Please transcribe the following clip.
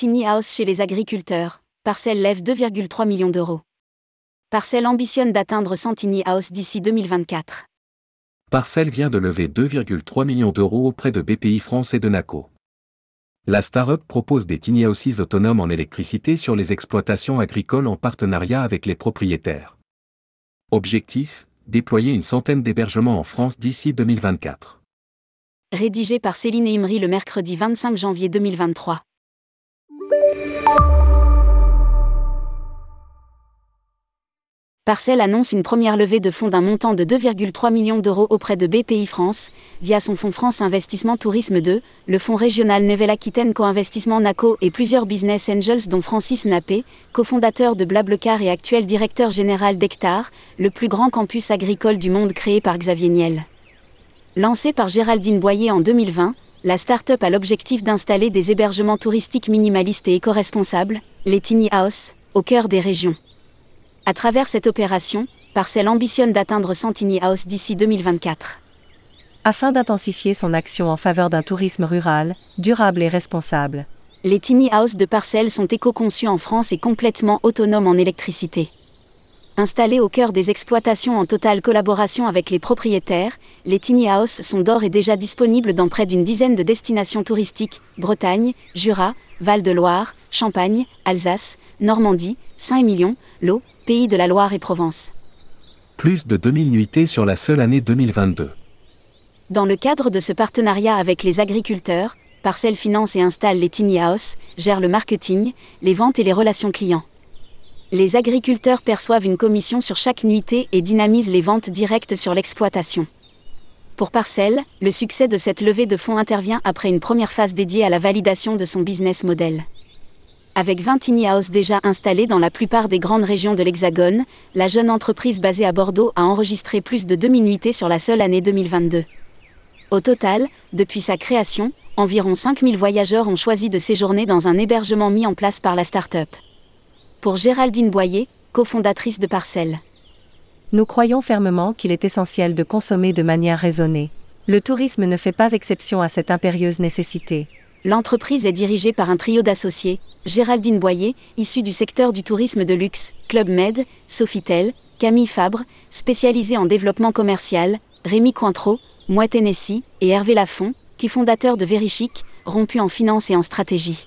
Tiny House chez les agriculteurs. Parcelle lève 2,3 millions d'euros. Parcelle ambitionne d'atteindre 100 Tiny House d'ici 2024. Parcelle vient de lever 2,3 millions d'euros auprès de BPI France et de NACO. La start-up propose des tiny houses autonomes en électricité sur les exploitations agricoles en partenariat avec les propriétaires. Objectif déployer une centaine d'hébergements en France d'ici 2024. Rédigé par Céline Imri le mercredi 25 janvier 2023. Parcelle annonce une première levée de fonds d'un montant de 2,3 millions d'euros auprès de BPI France, via son fonds France Investissement Tourisme 2, le fonds régional Nevel-Aquitaine Co-Investissement NACO et plusieurs business angels dont Francis Nappé, cofondateur de Blablecar et actuel directeur général d'Hectare, le plus grand campus agricole du monde créé par Xavier Niel. Lancée par Géraldine Boyer en 2020, la start-up a l'objectif d'installer des hébergements touristiques minimalistes et éco-responsables, les Tiny House, au cœur des régions. À travers cette opération, Parcel ambitionne d'atteindre 100 tiny house d'ici 2024. Afin d'intensifier son action en faveur d'un tourisme rural, durable et responsable. Les tiny house de Parcel sont éco-conçus en France et complètement autonomes en électricité. Installés au cœur des exploitations en totale collaboration avec les propriétaires, les tiny house sont d'or et déjà disponibles dans près d'une dizaine de destinations touristiques Bretagne, Jura, Val-de-Loire, Champagne, Alsace, Normandie, Saint-Émilion, l'eau, pays de la Loire et Provence. Plus de 2000 nuitées sur la seule année 2022. Dans le cadre de ce partenariat avec les agriculteurs, Parcelle Finance et installe les Tiny House, gère le marketing, les ventes et les relations clients. Les agriculteurs perçoivent une commission sur chaque nuitée et dynamisent les ventes directes sur l'exploitation. Pour Parcelle, le succès de cette levée de fonds intervient après une première phase dédiée à la validation de son business model. Avec 20 tiny déjà installés dans la plupart des grandes régions de l'Hexagone, la jeune entreprise basée à Bordeaux a enregistré plus de 2000 nuitées sur la seule année 2022. Au total, depuis sa création, environ 5000 voyageurs ont choisi de séjourner dans un hébergement mis en place par la start-up. Pour Géraldine Boyer, cofondatrice de Parcelle. Nous croyons fermement qu'il est essentiel de consommer de manière raisonnée. Le tourisme ne fait pas exception à cette impérieuse nécessité. L'entreprise est dirigée par un trio d'associés, Géraldine Boyer, issue du secteur du tourisme de luxe, Club Med, Sofitel, Camille Fabre, spécialisée en développement commercial, Rémi Cointreau, Moi Tennessee, et Hervé Lafont, qui fondateur de Verichic, rompu en finance et en stratégie.